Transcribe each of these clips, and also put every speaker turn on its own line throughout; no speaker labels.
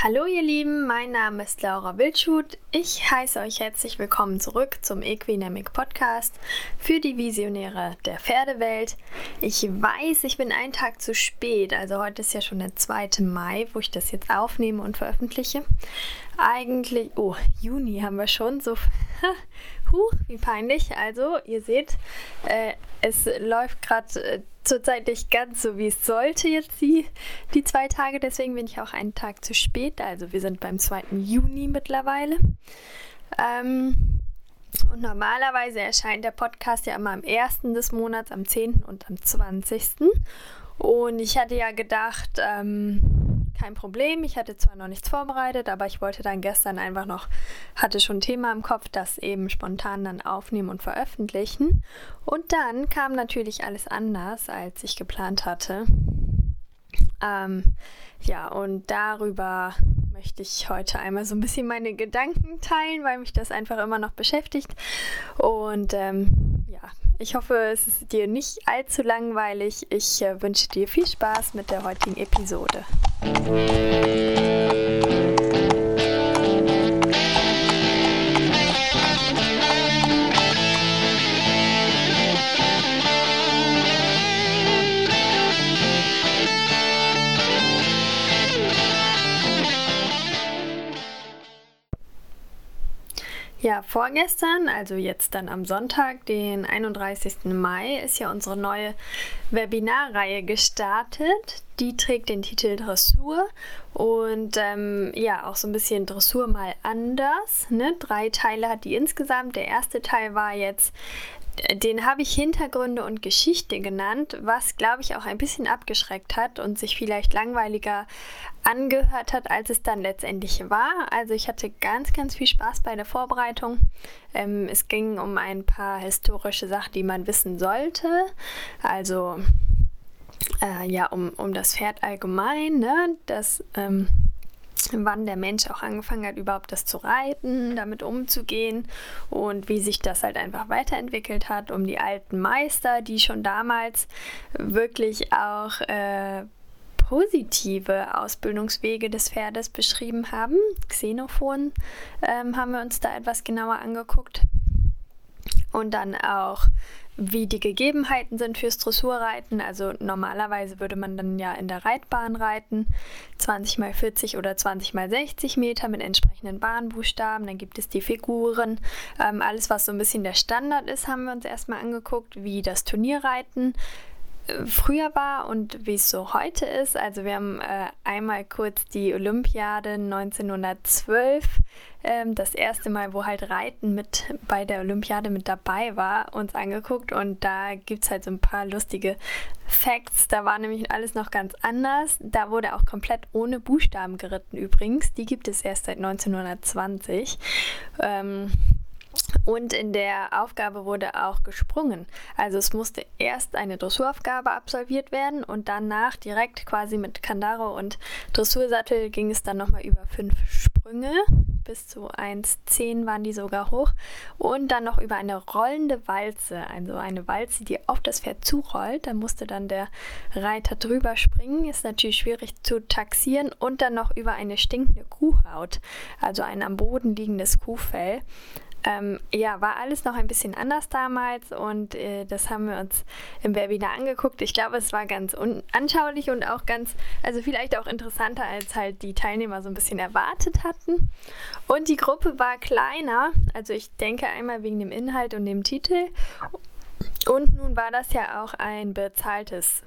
Hallo ihr Lieben, mein Name ist Laura Wildschut. Ich heiße euch herzlich willkommen zurück zum Equinamic Podcast für die Visionäre der Pferdewelt. Ich weiß, ich bin einen Tag zu spät, also heute ist ja schon der 2. Mai, wo ich das jetzt aufnehme und veröffentliche. Eigentlich, oh, Juni haben wir schon, so, huch, wie peinlich. Also, ihr seht, äh, es läuft gerade äh, zurzeit nicht ganz so, wie es sollte jetzt die, die zwei Tage. Deswegen bin ich auch einen Tag zu spät. Also wir sind beim 2. Juni mittlerweile. Ähm, und normalerweise erscheint der Podcast ja immer am 1. des Monats, am 10. und am 20. Und ich hatte ja gedacht, ähm, kein Problem. Ich hatte zwar noch nichts vorbereitet, aber ich wollte dann gestern einfach noch, hatte schon ein Thema im Kopf, das eben spontan dann aufnehmen und veröffentlichen. Und dann kam natürlich alles anders, als ich geplant hatte. Ähm, ja, und darüber möchte ich heute einmal so ein bisschen meine Gedanken teilen, weil mich das einfach immer noch beschäftigt. Und ähm, ja, ich hoffe, es ist dir nicht allzu langweilig. Ich äh, wünsche dir viel Spaß mit der heutigen Episode. Música Ja, vorgestern, also jetzt dann am Sonntag, den 31. Mai, ist ja unsere neue Webinarreihe gestartet. Die trägt den Titel Dressur und ähm, ja, auch so ein bisschen Dressur mal anders. Ne? Drei Teile hat die insgesamt. Der erste Teil war jetzt den habe ich Hintergründe und Geschichte genannt, was, glaube ich, auch ein bisschen abgeschreckt hat und sich vielleicht langweiliger angehört hat, als es dann letztendlich war. Also ich hatte ganz, ganz viel Spaß bei der Vorbereitung. Ähm, es ging um ein paar historische Sachen, die man wissen sollte. Also äh, ja, um, um das Pferd allgemein, ne? das ähm, wann der Mensch auch angefangen hat, überhaupt das zu reiten, damit umzugehen und wie sich das halt einfach weiterentwickelt hat, um die alten Meister, die schon damals wirklich auch äh, positive Ausbildungswege des Pferdes beschrieben haben. Xenophon ähm, haben wir uns da etwas genauer angeguckt. Und dann auch wie die Gegebenheiten sind fürs Dressurreiten. Also normalerweise würde man dann ja in der Reitbahn reiten, 20 mal 40 oder 20 mal 60 Meter mit entsprechenden Bahnbuchstaben. Dann gibt es die Figuren. Ähm, alles, was so ein bisschen der Standard ist, haben wir uns erstmal angeguckt, wie das Turnierreiten früher war und wie es so heute ist. Also wir haben äh, einmal kurz die Olympiade 1912 ähm, das erste Mal, wo halt Reiten mit bei der Olympiade mit dabei war, uns angeguckt und da gibt es halt so ein paar lustige Facts. Da war nämlich alles noch ganz anders. Da wurde auch komplett ohne Buchstaben geritten übrigens. Die gibt es erst seit 1920. Ähm, und in der Aufgabe wurde auch gesprungen. Also es musste erst eine Dressuraufgabe absolviert werden und danach direkt quasi mit Kandaro und Dressursattel ging es dann nochmal über fünf Sprünge bis zu 1,10 waren die sogar hoch. Und dann noch über eine rollende Walze, also eine Walze, die auf das Pferd zurollt. Da musste dann der Reiter drüber springen. Ist natürlich schwierig zu taxieren. Und dann noch über eine stinkende Kuhhaut, also ein am Boden liegendes Kuhfell. Ähm, ja, war alles noch ein bisschen anders damals und äh, das haben wir uns im Webinar angeguckt. Ich glaube, es war ganz anschaulich und auch ganz, also vielleicht auch interessanter, als halt die Teilnehmer so ein bisschen erwartet hatten. Und die Gruppe war kleiner, also ich denke einmal wegen dem Inhalt und dem Titel. Und nun war das ja auch ein bezahltes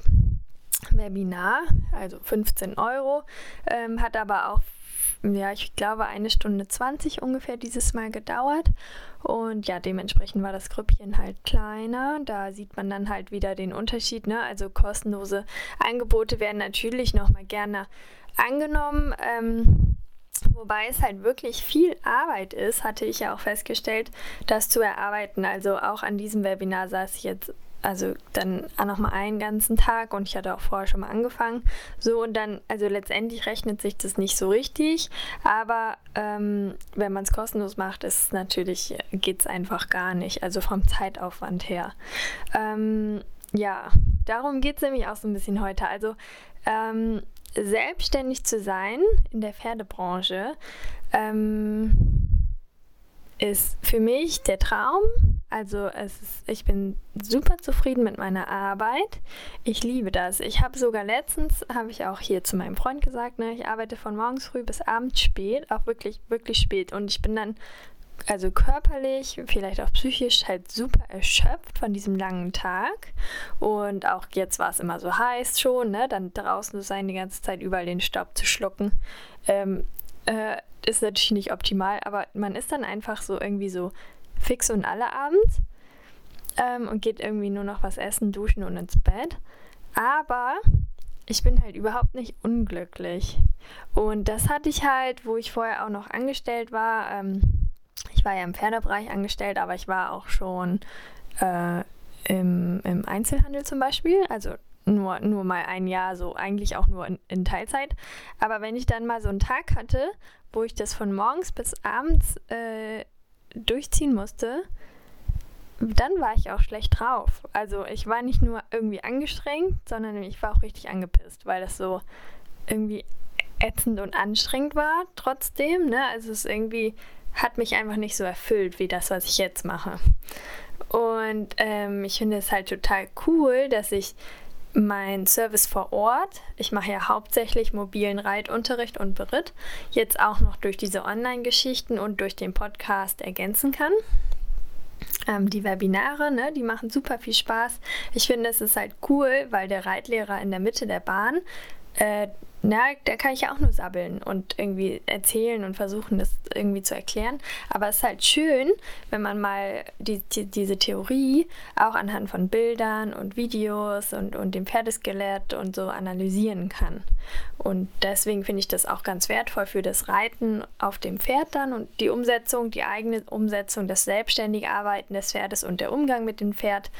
Webinar, also 15 Euro, ähm, hat aber auch ja, ich glaube, eine Stunde 20 ungefähr dieses Mal gedauert. Und ja, dementsprechend war das Grüppchen halt kleiner. Da sieht man dann halt wieder den Unterschied. Ne? Also kostenlose Angebote werden natürlich nochmal gerne angenommen. Ähm, Wobei es halt wirklich viel Arbeit ist, hatte ich ja auch festgestellt, das zu erarbeiten. Also auch an diesem Webinar saß ich jetzt also dann auch noch mal einen ganzen Tag und ich hatte auch vorher schon mal angefangen. So und dann, also letztendlich rechnet sich das nicht so richtig, aber ähm, wenn man es kostenlos macht, ist natürlich, geht es einfach gar nicht, also vom Zeitaufwand her. Ähm, ja, darum geht es nämlich auch so ein bisschen heute. Also ähm, selbstständig zu sein in der Pferdebranche ähm, ist für mich der Traum. Also ist, ich bin super zufrieden mit meiner Arbeit. Ich liebe das. Ich habe sogar letztens, habe ich auch hier zu meinem Freund gesagt, ne, ich arbeite von morgens früh bis abends spät, auch wirklich, wirklich spät. Und ich bin dann also körperlich, vielleicht auch psychisch halt super erschöpft von diesem langen Tag. Und auch jetzt war es immer so heiß schon, ne? Dann draußen zu sein, die ganze Zeit überall den Staub zu schlucken. Ähm, äh, ist natürlich nicht optimal, aber man ist dann einfach so irgendwie so fix und alle abends ähm, und geht irgendwie nur noch was essen, duschen und ins Bett. Aber ich bin halt überhaupt nicht unglücklich. Und das hatte ich halt, wo ich vorher auch noch angestellt war. Ähm, ich war ja im Pferdebereich angestellt, aber ich war auch schon äh, im, im Einzelhandel zum Beispiel. Also nur, nur mal ein Jahr, so eigentlich auch nur in, in, Teilzeit. Aber wenn ich dann mal so einen Tag hatte, wo ich das von morgens bis abends äh, durchziehen musste, dann war ich auch schlecht drauf. Also ich war nicht nur irgendwie angestrengt, sondern ich war auch richtig angepisst, weil das so irgendwie ätzend und anstrengend war trotzdem. Ne? Also es irgendwie hat mich einfach nicht so erfüllt wie das, was ich jetzt mache. Und ähm, ich finde es halt total cool, dass ich mein Service vor Ort, ich mache ja hauptsächlich mobilen Reitunterricht und Beritt, jetzt auch noch durch diese Online-Geschichten und durch den Podcast ergänzen kann. Ähm, die Webinare, ne, die machen super viel Spaß. Ich finde, es ist halt cool, weil der Reitlehrer in der Mitte der Bahn äh, na, da kann ich ja auch nur sabbeln und irgendwie erzählen und versuchen, das irgendwie zu erklären. Aber es ist halt schön, wenn man mal die, die, diese Theorie auch anhand von Bildern und Videos und, und dem Pferdeskelett und so analysieren kann. Und deswegen finde ich das auch ganz wertvoll für das Reiten auf dem Pferd dann und die Umsetzung, die eigene Umsetzung, das selbstständige Arbeiten des Pferdes und der Umgang mit dem Pferd,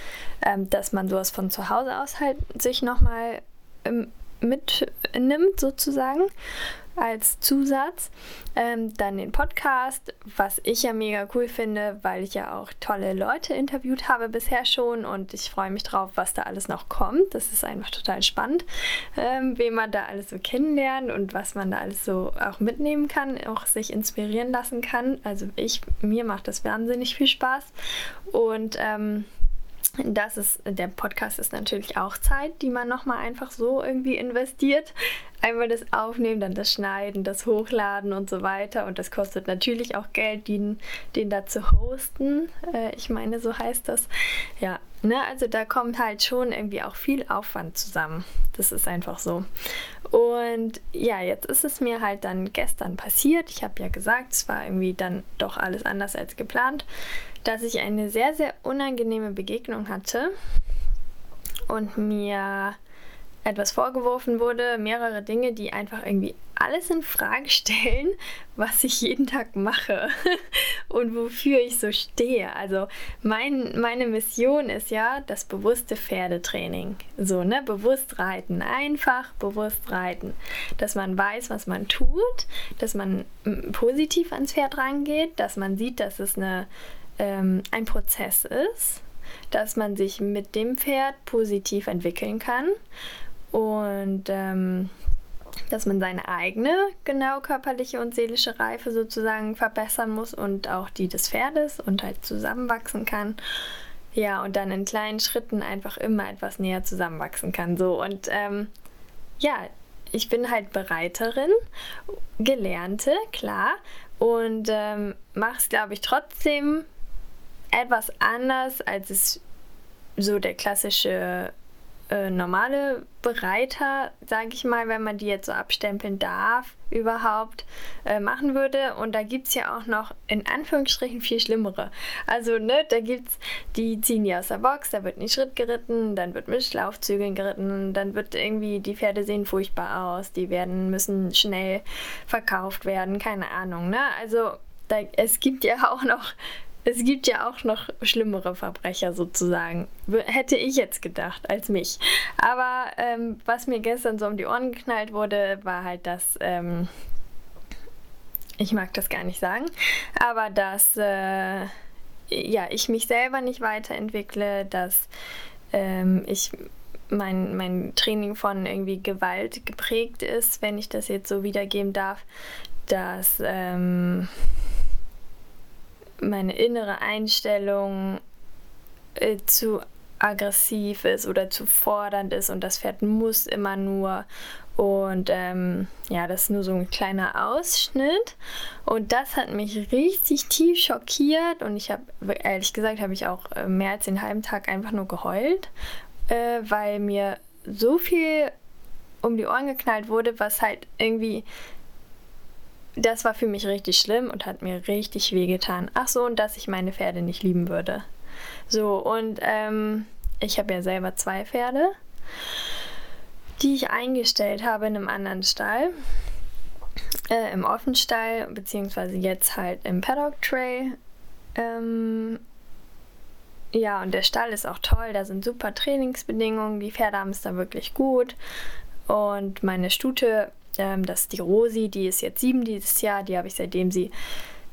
ähm, dass man sowas von zu Hause aus halt sich nochmal ähm, mitnimmt, sozusagen, als Zusatz. Ähm, dann den Podcast, was ich ja mega cool finde, weil ich ja auch tolle Leute interviewt habe bisher schon und ich freue mich drauf, was da alles noch kommt. Das ist einfach total spannend, ähm, wen man da alles so kennenlernt und was man da alles so auch mitnehmen kann, auch sich inspirieren lassen kann. Also ich, mir macht das wahnsinnig viel Spaß und ähm, das ist, der Podcast ist natürlich auch Zeit, die man nochmal einfach so irgendwie investiert. Einmal das Aufnehmen, dann das Schneiden, das Hochladen und so weiter. Und das kostet natürlich auch Geld, den, den da zu hosten. Äh, ich meine, so heißt das. Ja, ne, also da kommt halt schon irgendwie auch viel Aufwand zusammen. Das ist einfach so. Und ja, jetzt ist es mir halt dann gestern passiert. Ich habe ja gesagt, es war irgendwie dann doch alles anders als geplant dass ich eine sehr, sehr unangenehme Begegnung hatte und mir etwas vorgeworfen wurde, mehrere Dinge, die einfach irgendwie alles in Frage stellen, was ich jeden Tag mache und wofür ich so stehe. Also mein, meine Mission ist ja das bewusste Pferdetraining. So, ne? Bewusst reiten. Einfach bewusst reiten. Dass man weiß, was man tut, dass man positiv ans Pferd rangeht, dass man sieht, dass es eine ähm, ein Prozess ist, dass man sich mit dem Pferd positiv entwickeln kann und ähm, dass man seine eigene genau körperliche und seelische Reife sozusagen verbessern muss und auch die des Pferdes und halt zusammenwachsen kann. Ja, und dann in kleinen Schritten einfach immer etwas näher zusammenwachsen kann. So und ähm, ja, ich bin halt Bereiterin, Gelernte, klar, und ähm, mache es, glaube ich, trotzdem etwas anders, als es so der klassische äh, normale Bereiter, sage ich mal, wenn man die jetzt so abstempeln darf, überhaupt äh, machen würde. Und da gibt es ja auch noch in Anführungsstrichen viel schlimmere. Also, ne, da gibt's, die ziehen die aus der Box, da wird ein Schritt geritten, dann wird mit Schlaufzügeln geritten, dann wird irgendwie, die Pferde sehen furchtbar aus, die werden, müssen schnell verkauft werden, keine Ahnung, ne? Also, da, es gibt ja auch noch es gibt ja auch noch schlimmere Verbrecher sozusagen. Hätte ich jetzt gedacht als mich. Aber ähm, was mir gestern so um die Ohren geknallt wurde, war halt, dass. Ähm, ich mag das gar nicht sagen, aber dass äh, ja, ich mich selber nicht weiterentwickle, dass ähm, ich mein, mein Training von irgendwie Gewalt geprägt ist, wenn ich das jetzt so wiedergeben darf, dass ähm, meine innere Einstellung äh, zu aggressiv ist oder zu fordernd ist und das Pferd muss immer nur. Und ähm, ja, das ist nur so ein kleiner Ausschnitt. Und das hat mich richtig tief schockiert. Und ich habe, ehrlich gesagt, habe ich auch äh, mehr als den halben Tag einfach nur geheult, äh, weil mir so viel um die Ohren geknallt wurde, was halt irgendwie das war für mich richtig schlimm und hat mir richtig wehgetan. Ach so, und dass ich meine Pferde nicht lieben würde. So, und ähm, ich habe ja selber zwei Pferde, die ich eingestellt habe in einem anderen Stall. Äh, Im Offenstall, beziehungsweise jetzt halt im Paddock Tray. Ähm, ja, und der Stall ist auch toll, da sind super Trainingsbedingungen, die Pferde haben es da wirklich gut. Und meine Stute, ähm, das ist die Rosi, die ist jetzt sieben dieses Jahr, die habe ich seitdem sie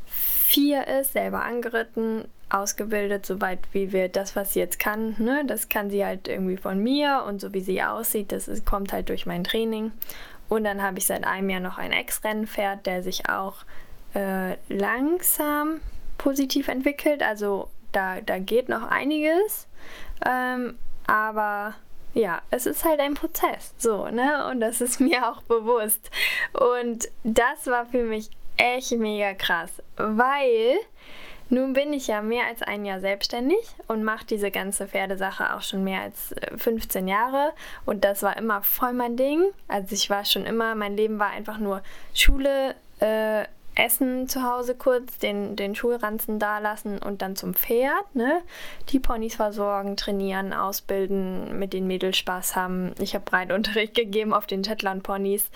vier ist, selber angeritten ausgebildet, soweit wie wir das, was sie jetzt kann, ne, das kann sie halt irgendwie von mir und so wie sie aussieht, das ist, kommt halt durch mein Training. Und dann habe ich seit einem Jahr noch ein Ex-Rennpferd, der sich auch äh, langsam positiv entwickelt. Also da, da geht noch einiges. Ähm, aber ja, es ist halt ein Prozess, so, ne? Und das ist mir auch bewusst. Und das war für mich echt mega krass, weil nun bin ich ja mehr als ein Jahr selbstständig und mache diese ganze Pferdesache auch schon mehr als 15 äh, Jahre und das war immer voll mein Ding. Also ich war schon immer, mein Leben war einfach nur Schule, äh, Essen zu Hause kurz, den, den Schulranzen dalassen und dann zum Pferd, ne? Die Ponys versorgen, trainieren, ausbilden, mit den Mädels Spaß haben. Ich habe Reitunterricht gegeben auf den Shetland-Ponys.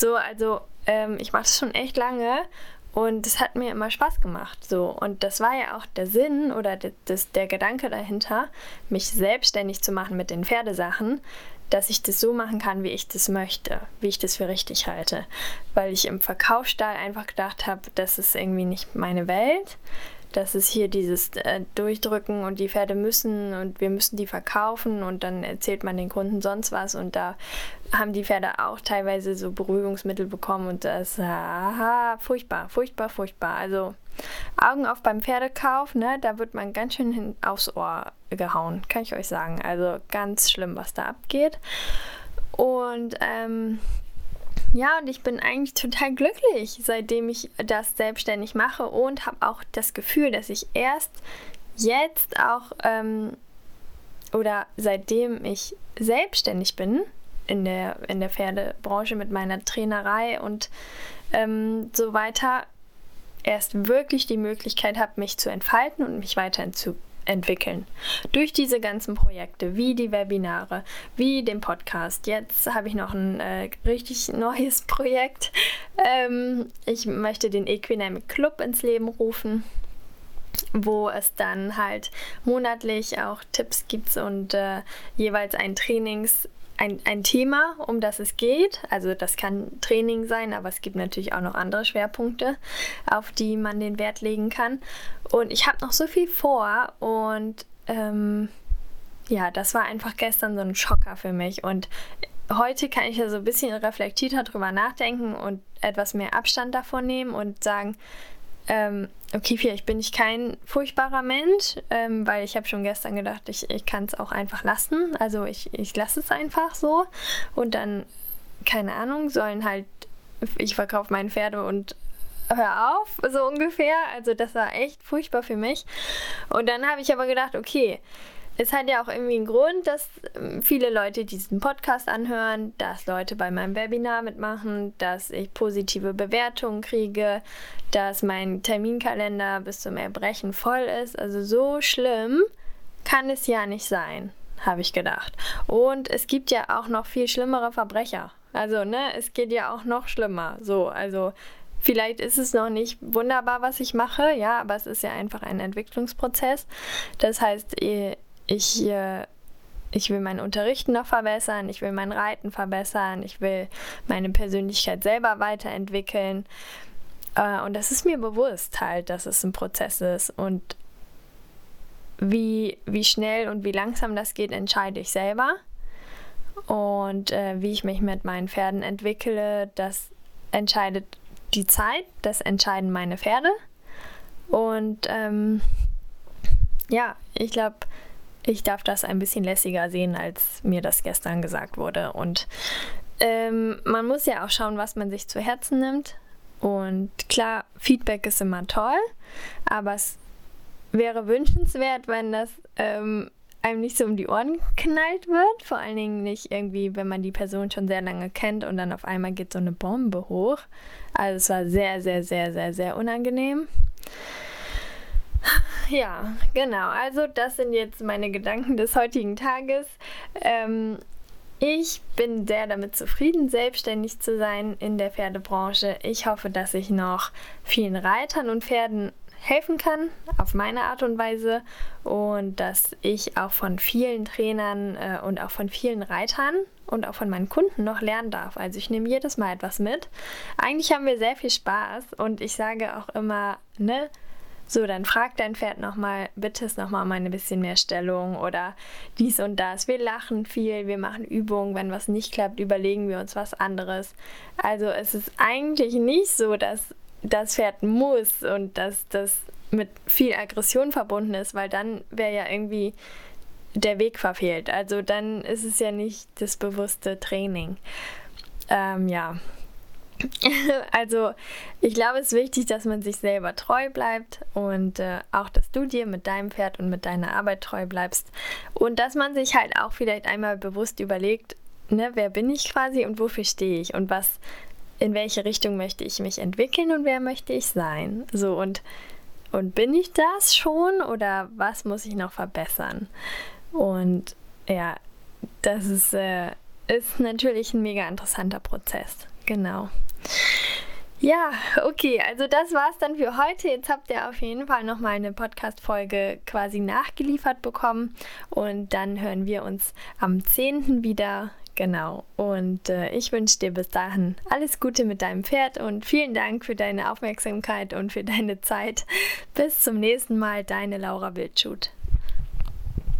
So, also ähm, ich mache das schon echt lange und es hat mir immer Spaß gemacht. So. Und das war ja auch der Sinn oder das, der Gedanke dahinter, mich selbstständig zu machen mit den Pferdesachen, dass ich das so machen kann, wie ich das möchte, wie ich das für richtig halte. Weil ich im Verkaufsstall einfach gedacht habe, das ist irgendwie nicht meine Welt das ist hier dieses äh, Durchdrücken und die Pferde müssen und wir müssen die verkaufen und dann erzählt man den Kunden sonst was und da haben die Pferde auch teilweise so Beruhigungsmittel bekommen und das aha, furchtbar, furchtbar, furchtbar. Also Augen auf beim Pferdekauf, ne, da wird man ganz schön hin aufs Ohr gehauen, kann ich euch sagen. Also ganz schlimm, was da abgeht. Und ähm, ja, und ich bin eigentlich total glücklich, seitdem ich das selbstständig mache und habe auch das Gefühl, dass ich erst jetzt auch ähm, oder seitdem ich selbstständig bin in der, in der Pferdebranche mit meiner Trainerei und ähm, so weiter, erst wirklich die Möglichkeit habe, mich zu entfalten und mich weiterzuentwickeln entwickeln. Durch diese ganzen Projekte, wie die Webinare, wie den Podcast. Jetzt habe ich noch ein äh, richtig neues Projekt. Ähm, ich möchte den Equinamic Club ins Leben rufen wo es dann halt monatlich auch Tipps gibt und äh, jeweils ein Trainings ein, ein Thema, um das es geht. Also das kann Training sein, aber es gibt natürlich auch noch andere Schwerpunkte, auf die man den Wert legen kann. Und ich habe noch so viel vor und ähm, ja, das war einfach gestern so ein Schocker für mich. Und heute kann ich ja so ein bisschen reflektierter drüber nachdenken und etwas mehr Abstand davon nehmen und sagen, ähm, okay, vielleicht bin ich kein furchtbarer Mensch, ähm, weil ich habe schon gestern gedacht, ich, ich kann es auch einfach lassen. Also ich, ich lasse es einfach so und dann, keine Ahnung, sollen halt, ich verkaufe meine Pferde und hör auf, so ungefähr. Also das war echt furchtbar für mich. Und dann habe ich aber gedacht, okay, es hat ja auch irgendwie einen Grund, dass ähm, viele Leute diesen Podcast anhören, dass Leute bei meinem Webinar mitmachen, dass ich positive Bewertungen kriege, dass mein Terminkalender bis zum Erbrechen voll ist. Also so schlimm kann es ja nicht sein, habe ich gedacht. Und es gibt ja auch noch viel schlimmere Verbrecher. Also, ne, es geht ja auch noch schlimmer. So, also Vielleicht ist es noch nicht wunderbar, was ich mache, ja, aber es ist ja einfach ein Entwicklungsprozess. Das heißt, ich, äh, ich will mein Unterrichten noch verbessern, ich will mein Reiten verbessern, ich will meine Persönlichkeit selber weiterentwickeln. Äh, und das ist mir bewusst halt, dass es ein Prozess ist. Und wie, wie schnell und wie langsam das geht, entscheide ich selber. Und äh, wie ich mich mit meinen Pferden entwickle, das entscheidet die Zeit, das entscheiden meine Pferde. Und ähm, ja, ich glaube, ich darf das ein bisschen lässiger sehen, als mir das gestern gesagt wurde. Und ähm, man muss ja auch schauen, was man sich zu Herzen nimmt. Und klar, Feedback ist immer toll, aber es wäre wünschenswert, wenn das ähm, einem nicht so um die Ohren knallt wird. Vor allen Dingen nicht irgendwie, wenn man die Person schon sehr lange kennt und dann auf einmal geht so eine Bombe hoch. Also es war sehr, sehr, sehr, sehr, sehr unangenehm. Ja, genau. Also das sind jetzt meine Gedanken des heutigen Tages. Ähm, ich bin sehr damit zufrieden, selbstständig zu sein in der Pferdebranche. Ich hoffe, dass ich noch vielen Reitern und Pferden helfen kann, auf meine Art und Weise. Und dass ich auch von vielen Trainern äh, und auch von vielen Reitern und auch von meinen Kunden noch lernen darf. Also ich nehme jedes Mal etwas mit. Eigentlich haben wir sehr viel Spaß und ich sage auch immer, ne, so, dann frag dein Pferd nochmal, bitte es nochmal um ein bisschen mehr Stellung oder dies und das. Wir lachen viel, wir machen Übungen. Wenn was nicht klappt, überlegen wir uns was anderes. Also es ist eigentlich nicht so, dass das Pferd muss und dass das mit viel Aggression verbunden ist, weil dann wäre ja irgendwie der Weg verfehlt. Also dann ist es ja nicht das bewusste Training. Ähm, ja, also ich glaube, es ist wichtig, dass man sich selber treu bleibt und äh, auch, dass du dir mit deinem Pferd und mit deiner Arbeit treu bleibst und dass man sich halt auch vielleicht einmal bewusst überlegt, ne, wer bin ich quasi und wofür stehe ich und was, in welche Richtung möchte ich mich entwickeln und wer möchte ich sein. So und und bin ich das schon oder was muss ich noch verbessern? Und ja, das ist, äh, ist natürlich ein mega interessanter Prozess. Genau. Ja, okay, also das war's dann für heute. Jetzt habt ihr auf jeden Fall nochmal eine Podcast-Folge quasi nachgeliefert bekommen und dann hören wir uns am 10. wieder. Genau. Und äh, ich wünsche dir bis dahin alles Gute mit deinem Pferd und vielen Dank für deine Aufmerksamkeit und für deine Zeit. Bis zum nächsten Mal, deine Laura Wildschut.